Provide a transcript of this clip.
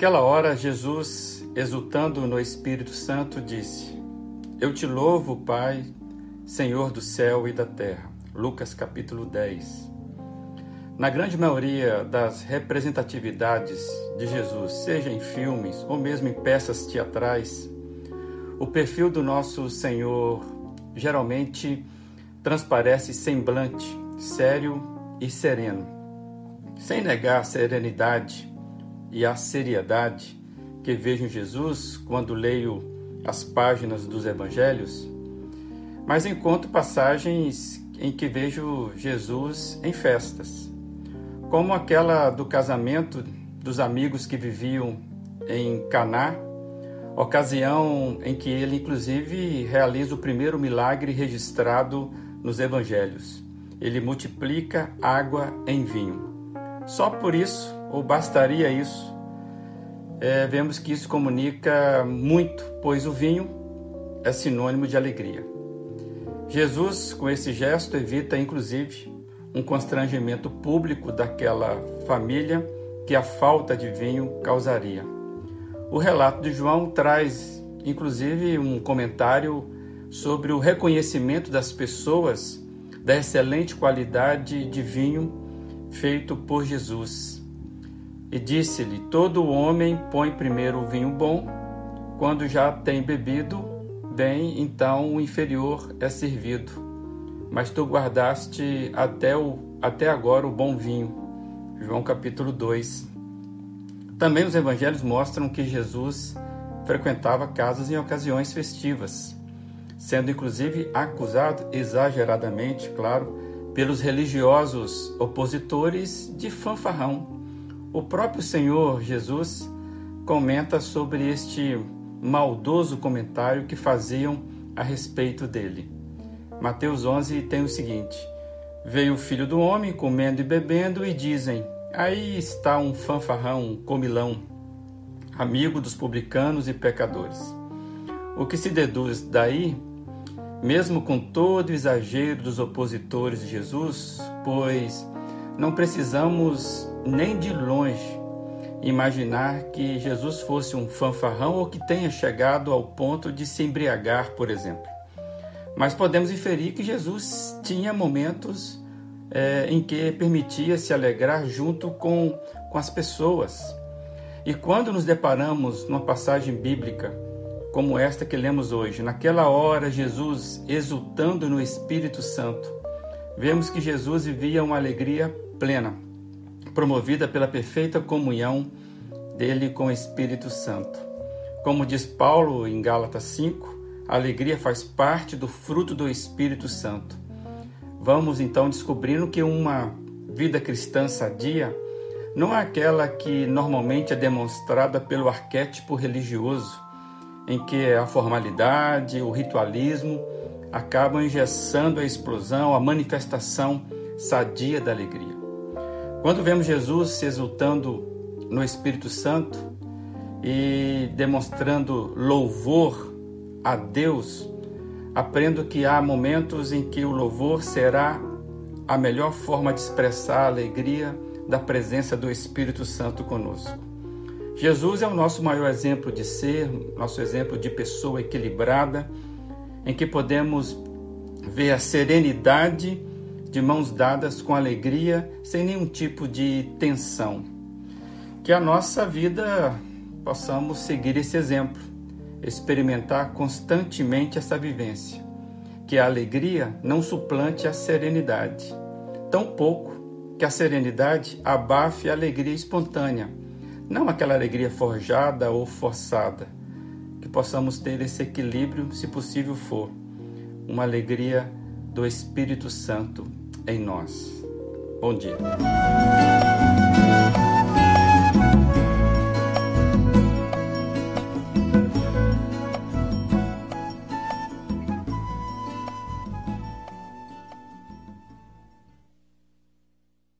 Naquela hora, Jesus, exultando no Espírito Santo, disse: Eu te louvo, Pai, Senhor do céu e da terra. Lucas capítulo 10. Na grande maioria das representatividades de Jesus, seja em filmes ou mesmo em peças teatrais, o perfil do nosso Senhor geralmente transparece semblante, sério e sereno. Sem negar serenidade e a seriedade que vejo em Jesus quando leio as páginas dos evangelhos, mas encontro passagens em que vejo Jesus em festas, como aquela do casamento dos amigos que viviam em Caná, ocasião em que ele inclusive realiza o primeiro milagre registrado nos evangelhos. Ele multiplica água em vinho. Só por isso ou bastaria isso? É, vemos que isso comunica muito, pois o vinho é sinônimo de alegria. Jesus, com esse gesto, evita inclusive um constrangimento público daquela família que a falta de vinho causaria. O relato de João traz inclusive um comentário sobre o reconhecimento das pessoas da excelente qualidade de vinho feito por Jesus e disse-lhe: Todo homem põe primeiro o vinho bom, quando já tem bebido bem, então o inferior é servido. Mas tu guardaste até, o, até agora o bom vinho. João capítulo 2. Também os evangelhos mostram que Jesus frequentava casas em ocasiões festivas, sendo inclusive acusado exageradamente, claro, pelos religiosos opositores de fanfarrão o próprio Senhor Jesus comenta sobre este maldoso comentário que faziam a respeito dele. Mateus 11 tem o seguinte: Veio o filho do homem comendo e bebendo, e dizem: Aí está um fanfarrão, um comilão, amigo dos publicanos e pecadores. O que se deduz daí, mesmo com todo o exagero dos opositores de Jesus, pois não precisamos nem de longe imaginar que Jesus fosse um fanfarrão ou que tenha chegado ao ponto de se embriagar, por exemplo. Mas podemos inferir que Jesus tinha momentos é, em que permitia se alegrar junto com, com as pessoas. E quando nos deparamos numa passagem bíblica como esta que lemos hoje, naquela hora Jesus exultando no Espírito Santo, vemos que Jesus vivia uma alegria plena promovida pela perfeita comunhão dele com o Espírito Santo. Como diz Paulo em Gálatas 5, a alegria faz parte do fruto do Espírito Santo. Vamos então descobrindo que uma vida cristã sadia não é aquela que normalmente é demonstrada pelo arquétipo religioso, em que a formalidade, o ritualismo acabam engessando a explosão, a manifestação sadia da alegria. Quando vemos Jesus exultando no Espírito Santo e demonstrando louvor a Deus, aprendo que há momentos em que o louvor será a melhor forma de expressar a alegria da presença do Espírito Santo conosco. Jesus é o nosso maior exemplo de ser, nosso exemplo de pessoa equilibrada, em que podemos ver a serenidade de mãos dadas com alegria, sem nenhum tipo de tensão. Que a nossa vida possamos seguir esse exemplo, experimentar constantemente essa vivência. Que a alegria não suplante a serenidade, tampouco que a serenidade abafe a alegria espontânea, não aquela alegria forjada ou forçada. Que possamos ter esse equilíbrio, se possível for, uma alegria do Espírito Santo em nós. Bom dia.